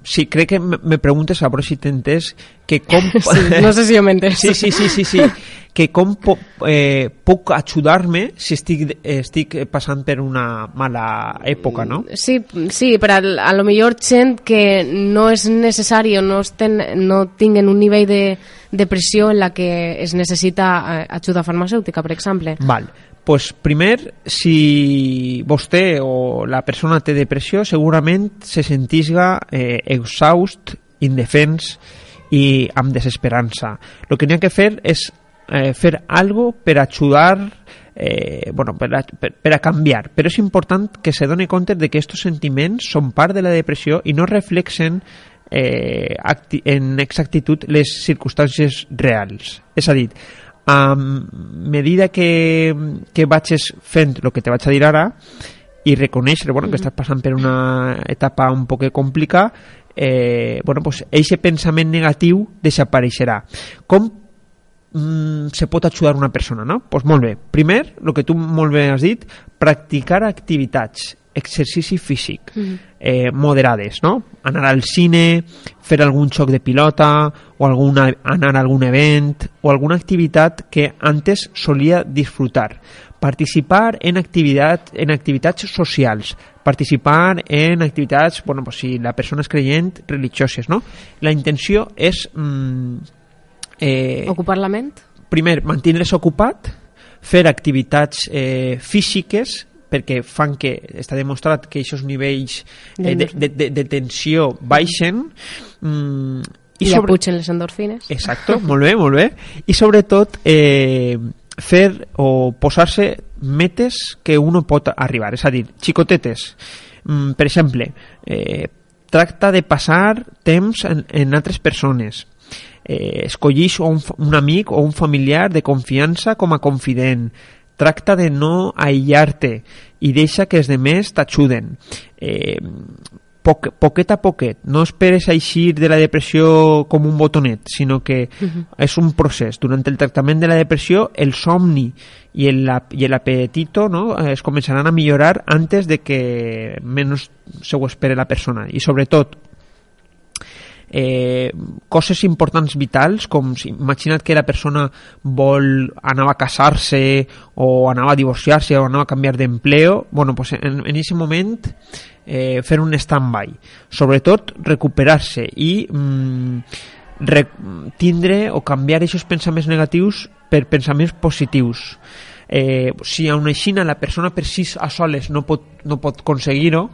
sí, crec que me preguntes, a veure si t'he entès, que com... Sí, no sé si ho m'entens. Sí, sí, sí, sí, sí. Que com po, eh, puc ajudar-me si estic, estic passant per una mala època, no? Sí, sí, però a, a lo millor gent que no és necessari o no, esten, no tinguen un nivell de depressió en la que es necessita eh, ajuda farmacèutica, per exemple. Val. Pues primer, si vostè o la persona té depressió, segurament se sentisga eh, exhaust, indefens i amb desesperança. El que n'hi ha que fer és eh, fer algo per ajudar eh, bueno, per, a, per, per a canviar. Però és important que se doni compte de que aquests sentiments són part de la depressió i no reflexen eh, en exactitud les circumstàncies reals. És a dir, a medida que, que vagis fent el que te vaig a dir ara i reconèixer bueno, que estàs passant per una etapa un poc complicada, eh, bueno, pues, eixe pensament negatiu desapareixerà. Com mm, se pot ajudar una persona, no? Pues molt bé. Primer, el que tu molt bé has dit, practicar activitats, exercici físic, eh, moderades, no? Anar al cine, fer algun xoc de pilota, o alguna, anar a algun event, o alguna activitat que antes solia disfrutar. Participar en, activitat, en activitats socials, participar en activitats, bueno, pues si la persona és creient, religioses, no? La intenció és mm, eh, Ocupar la ment? primer, mantenir-les ocupat, fer activitats eh, físiques perquè fan que està demostrat que aquests nivells eh, de, de, de, de tensió baixen mm, I, I apugen les endorfines? Exacto, molt bé, molt bé. I sobretot eh, fer o posar-se metes que uno pot arribar. És a dir, xicotetes. Mm, per exemple, eh, tracta de passar temps en, en altres persones. Eh, escollix un, un amic o un familiar de confiança com a confident. Tracta de no aïllar-te i deixa que els demés t'ajuden. Eh, poc, poquet a poquet. No esperes eixir de la depressió com un botonet, sinó que és un procés. Durant el tractament de la depressió, el somni i el, i l'apetito no, es començaran a millorar antes de que menys se ho espere la persona. I sobretot, eh, coses importants vitals com imagina't que la persona vol anava a casar-se o anava a divorciar-se o anava a canviar d'empleo bueno, pues en, aquest moment eh, fer un stand-by. Sobretot recuperar-se i mm, re, tindre o canviar aquests pensaments negatius per pensaments positius. Eh, si a una aixina la persona per si a soles no pot, no pot aconseguir-ho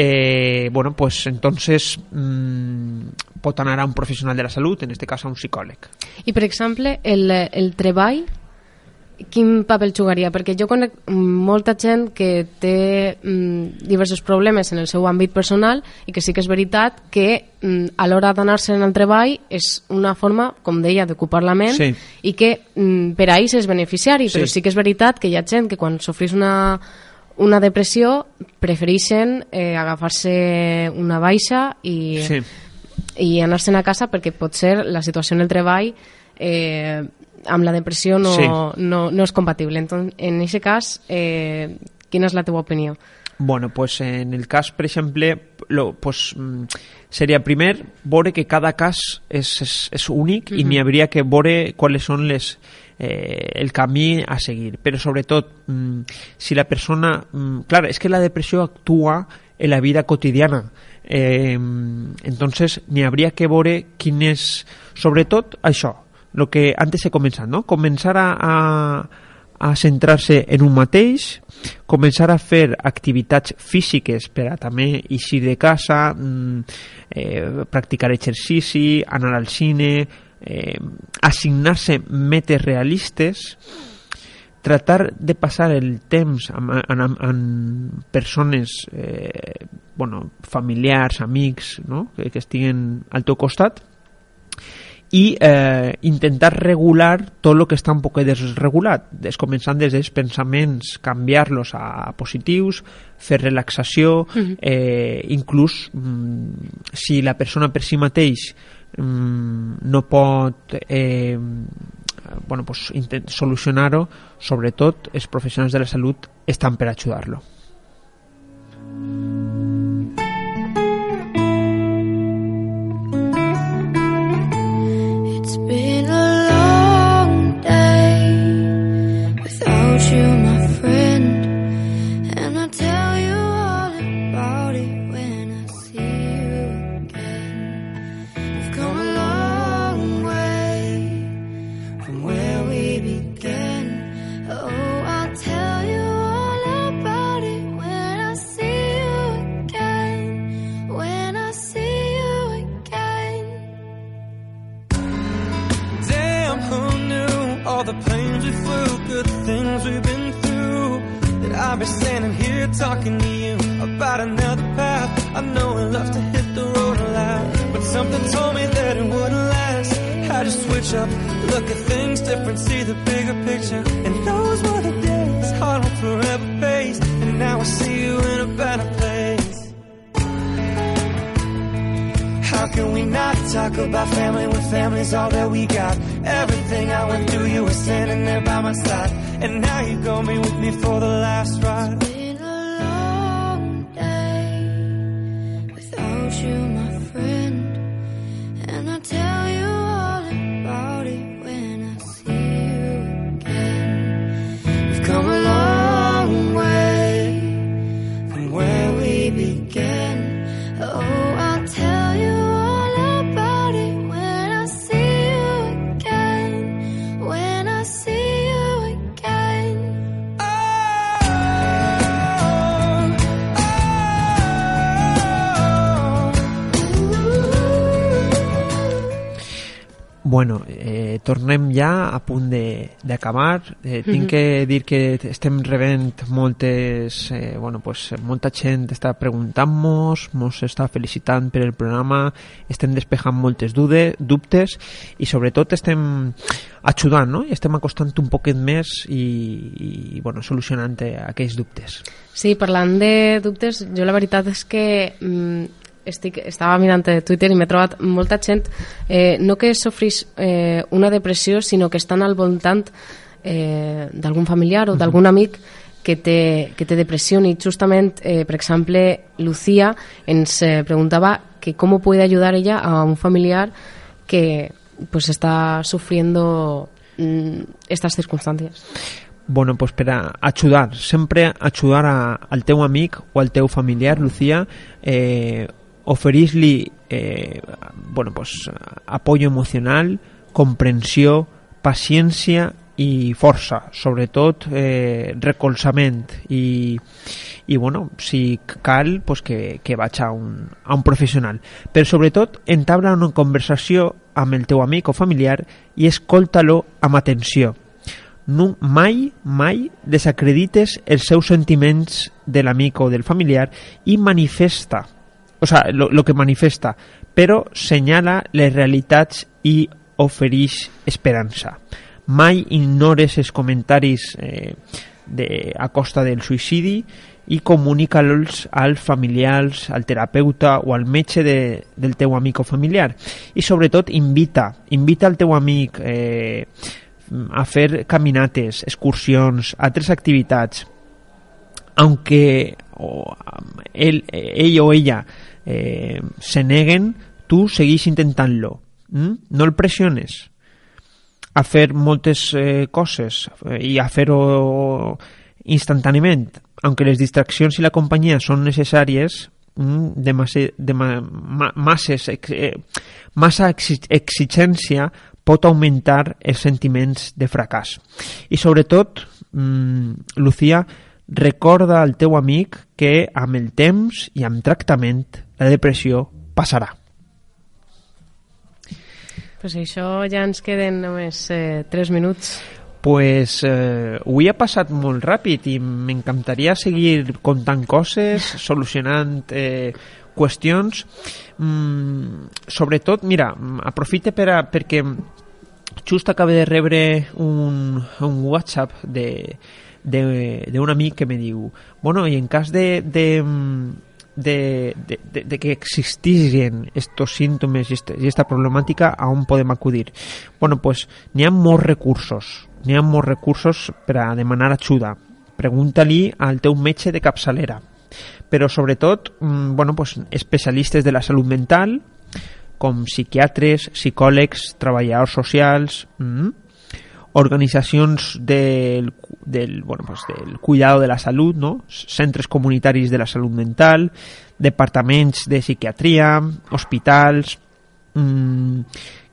eh, bueno, pues entonces mmm, pot anar a un professional de la salut, en este cas a un psicòleg. I, per exemple, el, el treball, quin paper jugaria? Perquè jo conec molta gent que té mm, diversos problemes en el seu àmbit personal i que sí que és veritat que mm, a l'hora d'anar-se en el treball és una forma, com deia, d'ocupar la ment Sí. i que mm, per a ells és beneficiari, Sí. però sí que és veritat que hi ha gent que quan sofrís una, una depressió prefereixen eh, agafar-se una baixa i, Sí. i anar-se'n a casa perquè potser la situació en el treball eh, amb la depressió no, Sí. no, no és compatible. Entonces, en aquest cas, eh, quina és la teva opinió? Bueno, pues en el cas, per exemple, lo, pues, mm, seria primer veure que cada cas és, és, és únic i n'hi hauria que veure quals són les, eh, el camí a seguir. Però sobretot, mm, si la persona... Mm, clar, és que la depressió actua en la vida quotidiana. Eh, entonces, n'hi hauria que veure quin és... Sobretot, això, lo que antes he començat, no? Començar a, a, a centrar-se en un mateix, començar a fer activitats físiques per a també eixir de casa, mm, eh, practicar exercici, anar al cine, eh, assignar-se metes realistes, tratar de passar el temps amb, amb, amb persones eh, bueno, familiars, amics no? que, que estiguen al teu costat i eh, intentar regular tot el que està un poc desregulat, des, començant des dels pensaments, canviar-los a positius, fer relaxació, eh, inclús mm, si la persona per si mateix no pot eh, bueno, pues, solucionar-ho, sobretot els professionals de la salut estan per ajudar-lo. Planes we flew, good things we've been through. That I'd be standing here talking to you about another path. I know I love to hit the road a lot, but something told me that it wouldn't last. Had to switch up, look at things different, see the bigger picture. And those were the days, heart on forever pace. And now I see you in a better place. How can we not talk about family when family's all that we got? Everything I went through, you were standing there by my side. And now you gon' be with me for the last ride. It's been a long day without you, Bueno, eh, tornem ja a punt de- d'acabar. Eh, tinc que dir que estem rebent moltes... Eh, bueno, pues, molta gent està preguntant-nos, mos està felicitant per el programa, estem despejant moltes dude, dubtes i sobretot estem ajudant, no? I estem acostant un poquet més i, i bueno, solucionant aquells dubtes. Sí, parlant de dubtes, jo la veritat és que mm, estic, estava mirant Twitter i m'he trobat molta gent, eh, no que sofrís eh, una depressió, sinó que estan al voltant eh, d'algun familiar o d'algun amic que té, que té depressió i justament, eh, per exemple, Lucía ens eh, preguntava que com puede ayudar ella a un familiar que pues está sufriendo mm, estas circunstancias. Bueno, pues per a ajudar, sempre ajudar a, al teu amic o al teu familiar, Lucía, eh, oferir-li eh, bueno, pues, apoyo emocional, comprensió, paciència i força, sobretot eh, recolzament. I, i bueno, si cal pues que, que vaig a un, a un professional. Però sobretot entabla una conversació amb el teu amic o familiar i escolta-lo amb atenció. No, mai, mai desacredites els seus sentiments de l'amic o del familiar i manifesta, o sea, lo, lo que manifesta, però senyala les realitats i ofereix esperança. Mai ignores els comentaris eh, de, a costa del suïcidi i comunica-los als familiars, al terapeuta o al metge de, del teu amic o familiar. I sobretot invita, invita al teu amic eh, a fer caminates, excursions, altres activitats, aunque o, él, ell o ella eh, se neguen, tu seguís intentant-lo. Mm? No el pressiones a fer moltes eh, coses eh, i a fer-ho instantàniament, aunque les distraccions i la companyia són necessàries, mm, de, massa, de ma, ma, masses, eh, massa exigència pot augmentar els sentiments de fracàs. I sobretot, mmm, Lucía, recorda al teu amic que amb el temps i amb tractament la depressió passarà. Pues això ja ens queden només eh, 3 minuts. Pues eh, avui ha passat molt ràpid i m'encantaria seguir contant coses, solucionant eh, qüestions. Mm, sobretot, mira, aprofite per a, perquè just acabo de rebre un, un WhatsApp de d'un amic que me diu bueno, i en cas de, de, de, de, de, de que existissin estos este, i esta problemàtica, a on podem acudir? Bueno, pues n'hi ha molts recursos, n'hi ha molts recursos per a demanar ajuda. Pregunta-li al teu metge de capçalera. Però sobretot, mm, bueno, pues, especialistes de la salut mental, com psiquiatres, psicòlegs, treballadors socials, mm, organitzacions del, del, bueno, pues del cuidado de la salut, no? centres comunitaris de la salut mental, departaments de psiquiatria, hospitals, mmm,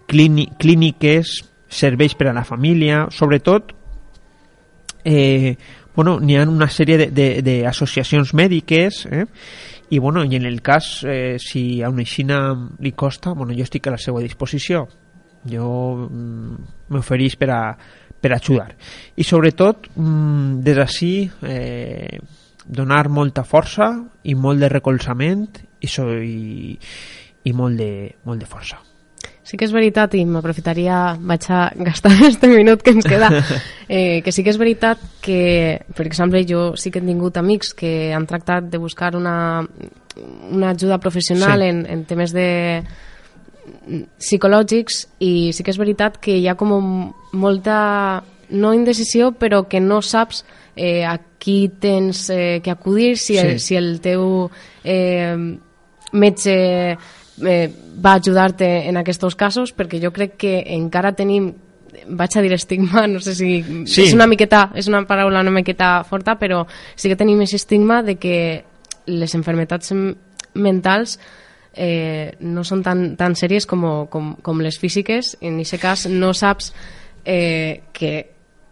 clíniques, serveis per a la família, sobretot eh, bueno, n'hi ha una sèrie d'associacions mèdiques eh, i, bueno, i en el cas eh, si a una aixina li costa bueno, jo estic a la seva disposició jo mm, m'oferís per a per ajudar i sobretot mm, des d'ací eh, donar molta força i molt de recolzament i, so, i, i molt, de, molt de força sí que és veritat i m'aprofitaria, vaig a gastar este minut que ens queda, eh, que sí que és veritat que, per exemple, jo sí que he tingut amics que han tractat de buscar una, una ajuda professional sí. en, en temes de psicològics i sí que és veritat que hi ha com molta no indecisió però que no saps eh, a qui tens eh, que acudir si, sí. el, si el teu eh, metge eh, va ajudar-te en aquests casos perquè jo crec que encara tenim vaig a dir estigma, no sé si sí. és una miqueta, és una paraula una miqueta forta, però sí que tenim aquest estigma de que les enfermetats mentals eh, no són tan, tan sèries com, com, com les físiques, en aquest cas no saps eh, que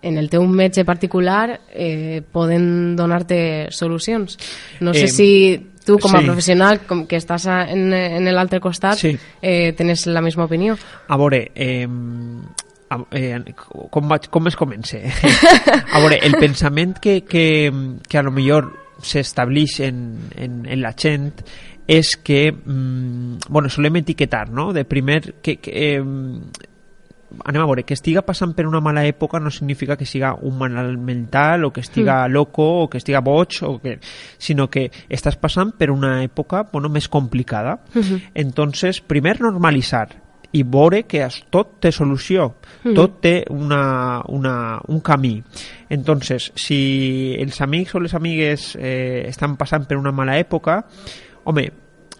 en el teu metge particular eh, poden donar-te solucions. No sé eh, si tu com a sí. professional com que estàs en, en l'altre costat sí. eh, tens la mateixa opinió. A veure, eh, eh, com, vaig, com es comença? a veure, el pensament que, que, que a lo millor s'estableix en, en, en la gent és que, mm, bueno, solem etiquetar, no?, de primer que, que eh, anem a veure, que estiga passant per una mala època no significa que siga un malalt mental o que estiga loco o que estiga boig o que, sinó que estàs passant per una època bueno, més complicada entonces primer normalitzar i veure que es- tot té solució, tot té una, una, un camí. Entonces, si els amics o les amigues eh, estan passant per una mala època, home,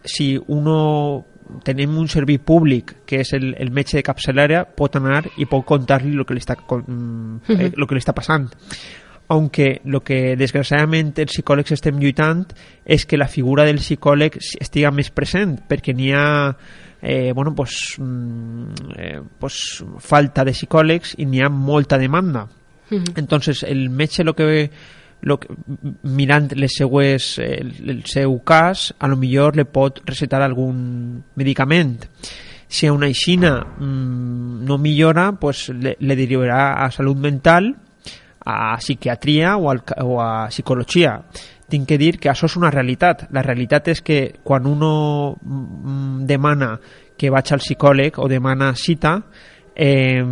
si uno tenim un servei públic que és el, el metge de capçalera pot anar i pot contar-li el que li està, mm, eh, lo que li està passant. Aunque lo que desgraciadament els psicòlegs estem lluitant és que la figura del psicòleg estiga més present perquè n'hi ha eh, bueno, pues, mm, eh, pues, falta de psicòlegs i n'hi ha molta demanda. Entonces el metge lo que lo que, mirant les seues, el, el seu cas a lo millor le pot recetar algun medicament. Si una aixina mm, no millora pues le, le derivarà a salut mental a psiquiatria o, al, o a psicologia. Tinc que dir que això és una realitat. La realitat és que quan uno mm, demana que vaig al psicòleg o demana cita eh,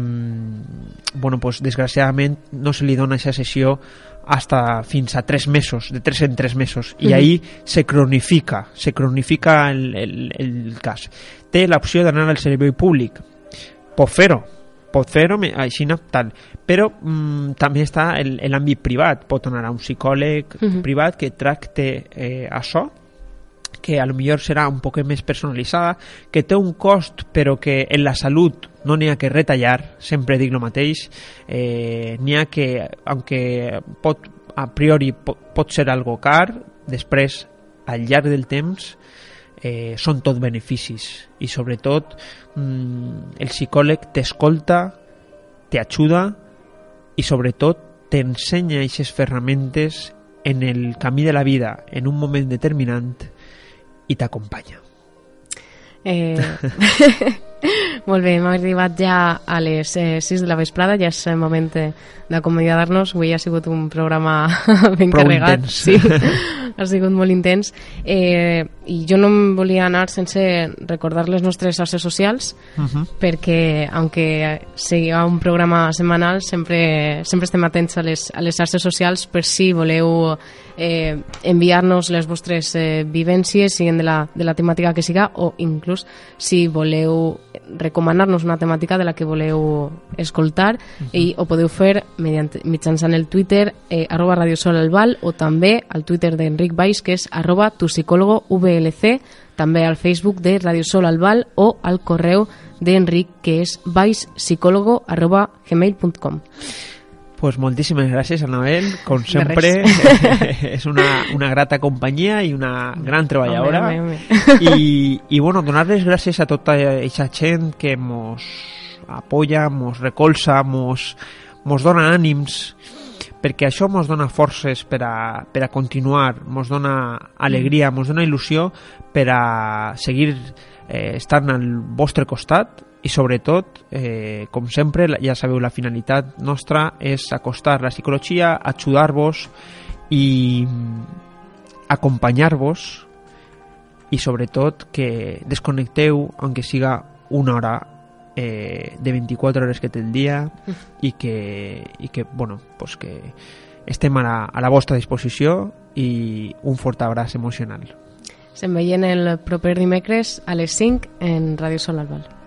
bueno, pues, desgraciadament no se li dona aquesta sessió hasta fins a tres mesos, de tres en tres mesos, i ahí se cronifica, se cronifica el, el, el cas. Té l'opció d'anar al servei públic, pot fer-ho, pot fer-ho així no, tal, però mm, també està l'àmbit privat, pot anar a un psicòleg Mhm. privat que tracte eh, això, que a lo millor serà un poc més personalitzada, que té un cost però que en la salut no n'hi ha que retallar, sempre dic el mateix, eh, n'hi ha que, aunque pot, a priori pot, pot ser algo car, després, al llarg del temps, eh, són tot beneficis. I sobretot mm, el psicòleg t'escolta, t'ajuda i sobretot t'ensenya aquestes ferramentes en el camí de la vida en un moment determinant i t'acompanya. Eh, molt bé, hem arribat ja a les eh, 6 de la vesprada, ja és el moment eh, d'acomiadar-nos. Avui ha sigut un programa ben Prou carregat. intens. Sí, ha sigut molt intens. Eh, I jo no em volia anar sense recordar les nostres xarxes socials, Uh -huh. perquè, aunque sigui un programa setmanal, sempre, sempre estem atents a les, a les xarxes socials per si voleu eh, enviar-nos les vostres eh, vivències, siguin de la, de la temàtica que siga, o inclús si voleu recomanar-nos una temàtica de la que voleu escoltar, i ho podeu fer mediante, mitjançant el Twitter eh, arroba Radio Sol al Val o també al Twitter d'Enric Baix, que és arroba tu psicólogo VLC, també al Facebook de Radio Sol al Val o al correu d'Enric, que és baixpsicólogo arroba gmail.com. Pues moltíssimes gràcies, Anabel. Com sempre, és una, una grata companyia i una gran treballadora. Home, home, home. I, I, bueno, donar les gràcies a tota aquesta gent que mos apoya, mos recolza, mos, mos dona ànims, perquè això mos dona forces per a, per a continuar, mos dona alegria, mos dona il·lusió per a seguir eh, estant al vostre costat i sobretot, eh, com sempre, ja sabeu, la finalitat nostra és acostar la psicologia, ajudar-vos i mm, acompanyar-vos i sobretot que desconnecteu, aunque siga una hora eh, de 24 hores que té el dia i que, i que, bueno, pues que estem a la, a la vostra disposició i un fort abraç emocional. Se'n veien el proper dimecres a les 5 en Radio Sol al Val.